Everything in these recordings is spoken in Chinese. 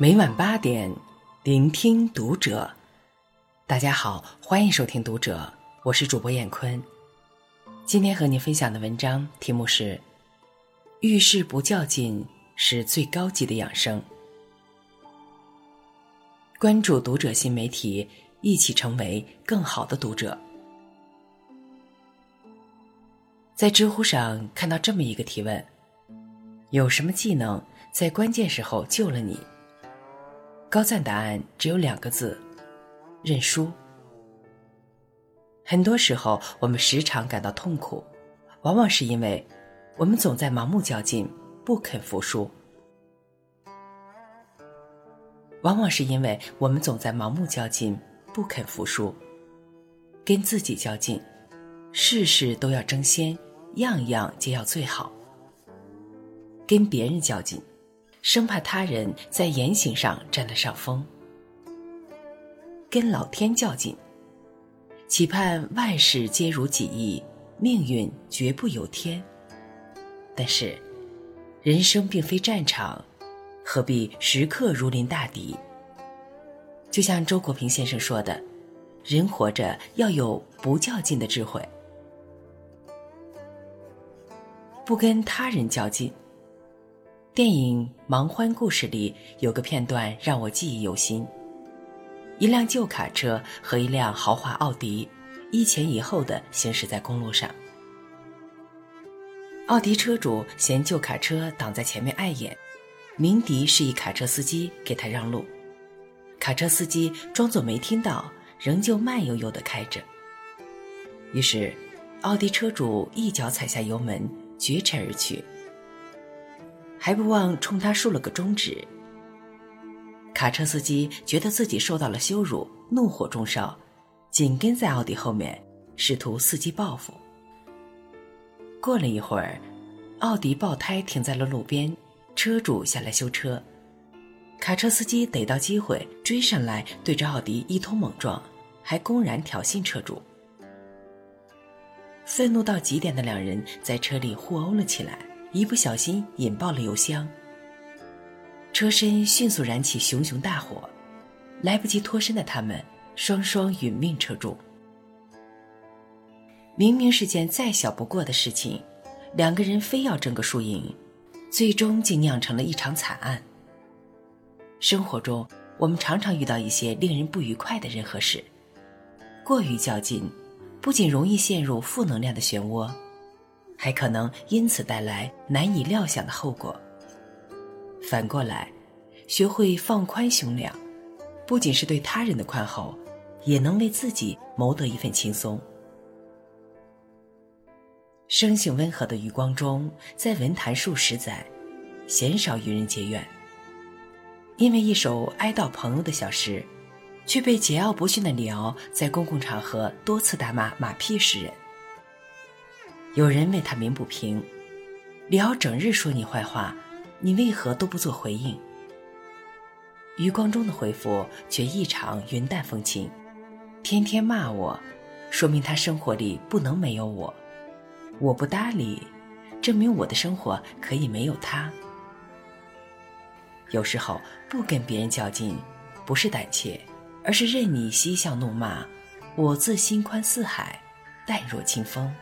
每晚八点，聆听读者。大家好，欢迎收听《读者》，我是主播闫坤。今天和您分享的文章题目是：遇事不较劲是最高级的养生。关注《读者》新媒体，一起成为更好的读者。在知乎上看到这么一个提问：有什么技能在关键时候救了你？高赞答案只有两个字：认输。很多时候，我们时常感到痛苦，往往是因为我们总在盲目较劲，不肯服输；往往是因为我们总在盲目较劲，不肯服输，跟自己较劲，事事都要争先，样样皆要最好；跟别人较劲。生怕他人在言行上占了上风，跟老天较劲，期盼万事皆如己意，命运绝不由天。但是，人生并非战场，何必时刻如临大敌？就像周国平先生说的：“人活着要有不较劲的智慧，不跟他人较劲。”电影《盲欢故事》里有个片段让我记忆犹新：一辆旧卡车和一辆豪华奥迪一前一后的行驶在公路上。奥迪车主嫌旧卡车挡在前面碍眼，鸣笛示意卡车司机给他让路。卡车司机装作没听到，仍旧慢悠悠地开着。于是，奥迪车主一脚踩下油门，绝尘而去。还不忘冲他竖了个中指。卡车司机觉得自己受到了羞辱，怒火中烧，紧跟在奥迪后面，试图伺机报复。过了一会儿，奥迪爆胎停在了路边，车主下来修车，卡车司机逮到机会追上来，对着奥迪一通猛撞，还公然挑衅车主。愤怒到极点的两人在车里互殴了起来。一不小心引爆了油箱，车身迅速燃起熊熊大火，来不及脱身的他们双双殒命车中。明明是件再小不过的事情，两个人非要争个输赢，最终竟酿成了一场惨案。生活中，我们常常遇到一些令人不愉快的人和事，过于较劲，不仅容易陷入负能量的漩涡。还可能因此带来难以料想的后果。反过来，学会放宽胸量，不仅是对他人的宽厚，也能为自己谋得一份轻松。生性温和的余光中，在文坛数十载，鲜少与人结怨。因为一首哀悼朋友的小诗，却被桀骜不驯的李敖在公共场合多次大骂马屁诗人。有人为他鸣不平，李敖整日说你坏话，你为何都不做回应？余光中的回复却异常云淡风轻，天天骂我，说明他生活里不能没有我，我不搭理，证明我的生活可以没有他。有时候不跟别人较劲，不是胆怯，而是任你嬉笑怒骂，我自心宽似海，淡若清风。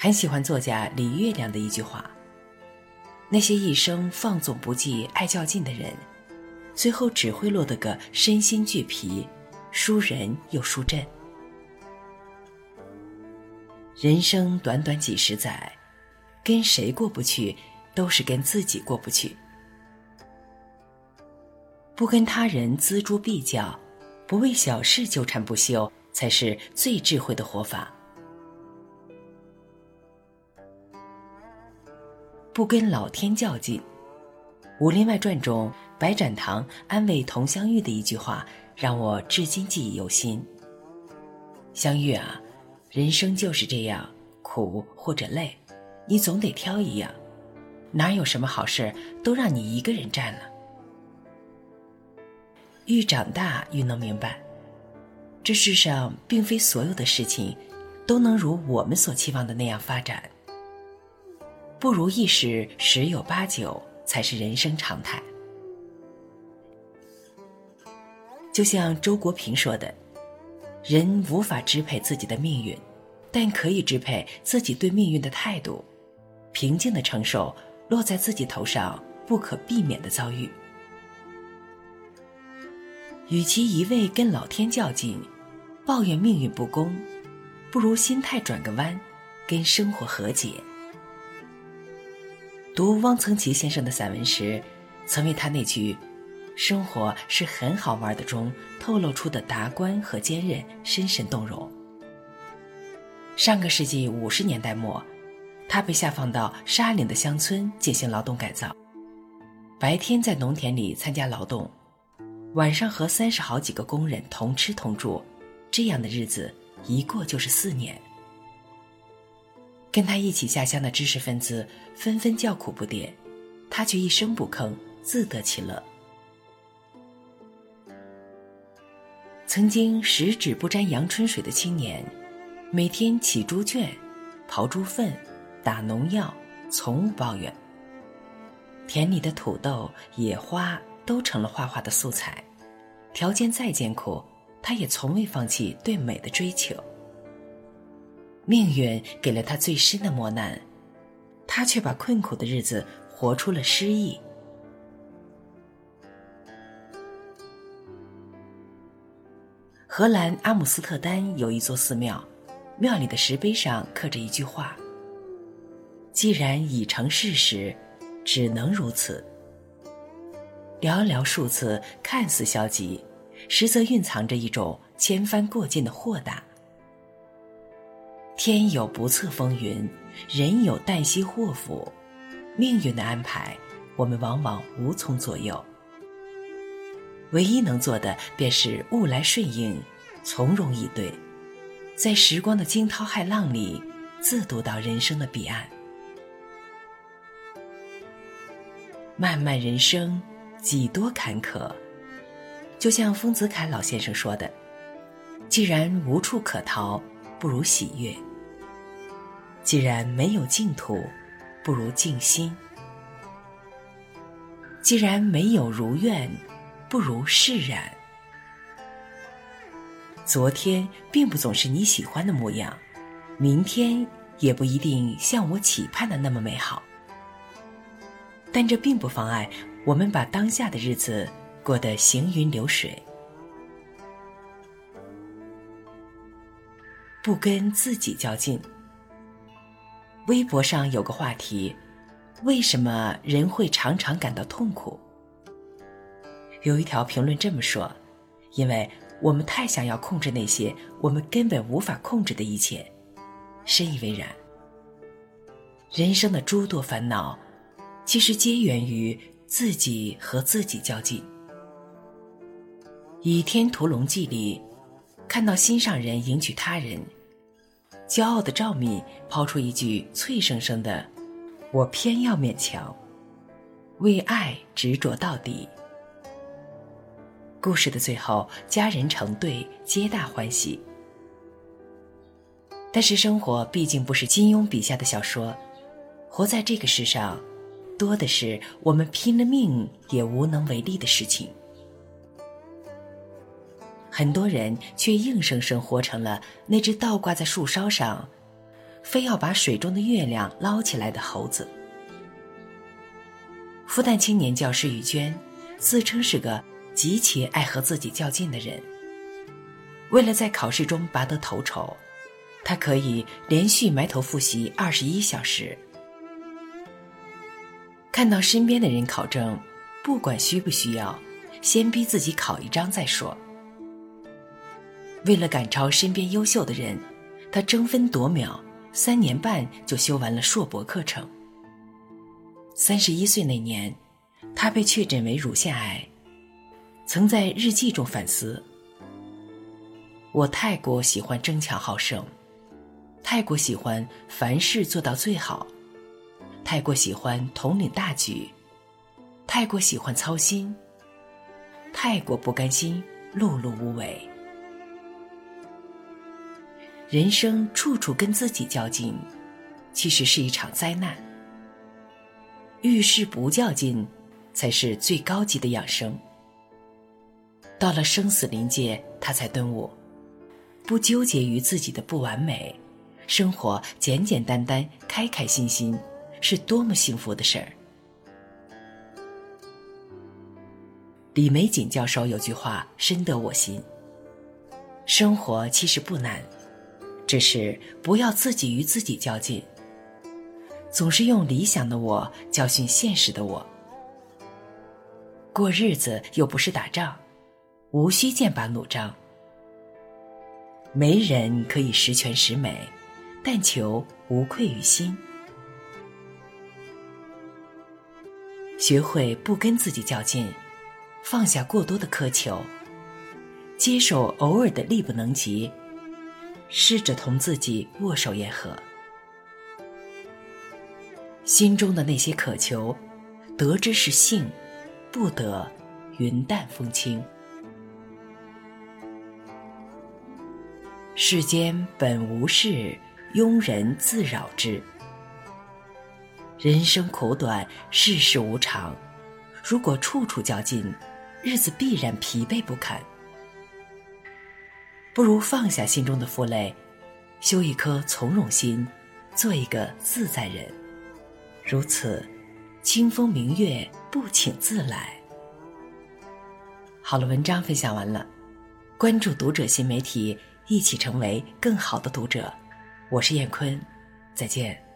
很喜欢作家李月亮的一句话：“那些一生放纵不羁、爱较劲的人，最后只会落得个身心俱疲，输人又输阵。人生短短几十载，跟谁过不去，都是跟自己过不去。不跟他人锱铢必较，不为小事纠缠不休，才是最智慧的活法。”不跟老天较劲，《武林外传》中白展堂安慰佟湘玉的一句话，让我至今记忆犹新。湘玉啊，人生就是这样，苦或者累，你总得挑一样，哪有什么好事都让你一个人占了？愈长大愈能明白，这世上并非所有的事情，都能如我们所期望的那样发展。不如意事十有八九，才是人生常态。就像周国平说的：“人无法支配自己的命运，但可以支配自己对命运的态度，平静的承受落在自己头上不可避免的遭遇。与其一味跟老天较劲，抱怨命运不公，不如心态转个弯，跟生活和解。”读汪曾祺先生的散文时，曾为他那句。生活是很好玩的中透露出的达观和坚韧，深深动容。上个世纪五十年代末，他被下放到沙岭的乡村进行劳动改造，白天在农田里参加劳动，晚上和三十好几个工人同吃同住，这样的日子一过就是四年。跟他一起下乡的知识分子纷纷叫苦不迭，他却一声不吭，自得其乐。曾经十指不沾阳春水的青年，每天起猪圈、刨猪粪、打农药，从无抱怨。田里的土豆、野花都成了画画的素材，条件再艰苦，他也从未放弃对美的追求。命运给了他最深的磨难，他却把困苦的日子活出了诗意。荷兰阿姆斯特丹有一座寺庙，庙里的石碑上刻着一句话：“既然已成事实，只能如此。”寥寥数字，看似消极，实则蕴藏着一种千帆过尽的豁达。天有不测风云，人有旦夕祸福，命运的安排，我们往往无从左右。唯一能做的，便是物来顺应，从容以对，在时光的惊涛骇浪里，自渡到人生的彼岸。漫漫人生，几多坎坷。就像丰子恺老先生说的：“既然无处可逃，不如喜悦；既然没有净土，不如静心；既然没有如愿。”不如释然。昨天并不总是你喜欢的模样，明天也不一定像我期盼的那么美好。但这并不妨碍我们把当下的日子过得行云流水，不跟自己较劲。微博上有个话题：为什么人会常常感到痛苦？有一条评论这么说：“因为我们太想要控制那些我们根本无法控制的一切。”深以为然。人生的诸多烦恼，其实皆源于自己和自己较劲。《倚天屠龙记》里，看到心上人迎娶他人，骄傲的赵敏抛出一句脆生生的：“我偏要勉强，为爱执着到底。”故事的最后，家人成对，皆大欢喜。但是生活毕竟不是金庸笔下的小说，活在这个世上，多的是我们拼了命也无能为力的事情。很多人却硬生生活成了那只倒挂在树梢上，非要把水中的月亮捞起来的猴子。复旦青年教师雨娟，自称是个。极其爱和自己较劲的人，为了在考试中拔得头筹，他可以连续埋头复习二十一小时。看到身边的人考证，不管需不需要，先逼自己考一张再说。为了赶超身边优秀的人，他争分夺秒，三年半就修完了硕博课程。三十一岁那年，他被确诊为乳腺癌。曾在日记中反思：我太过喜欢争强好胜，太过喜欢凡事做到最好，太过喜欢统领大局，太过喜欢操心，太过不甘心碌碌无为。人生处处跟自己较劲，其实是一场灾难。遇事不较劲，才是最高级的养生。到了生死临界，他才顿悟：不纠结于自己的不完美，生活简简单单、开开心心，是多么幸福的事儿。李玫瑾教授有句话深得我心：生活其实不难，只是不要自己与自己较劲。总是用理想的我教训现实的我。过日子又不是打仗，无需剑拔弩张。没人可以十全十美，但求无愧于心。学会不跟自己较劲，放下过多的苛求，接受偶尔的力不能及，试着同自己握手言和。心中的那些渴求，得之是幸，不得云淡风轻。世间本无事，庸人自扰之。人生苦短，世事无常，如果处处较劲，日子必然疲惫不堪。不如放下心中的负累，修一颗从容心，做一个自在人。如此，清风明月不请自来。好了，文章分享完了，关注读者新媒体，一起成为更好的读者。我是燕坤，再见。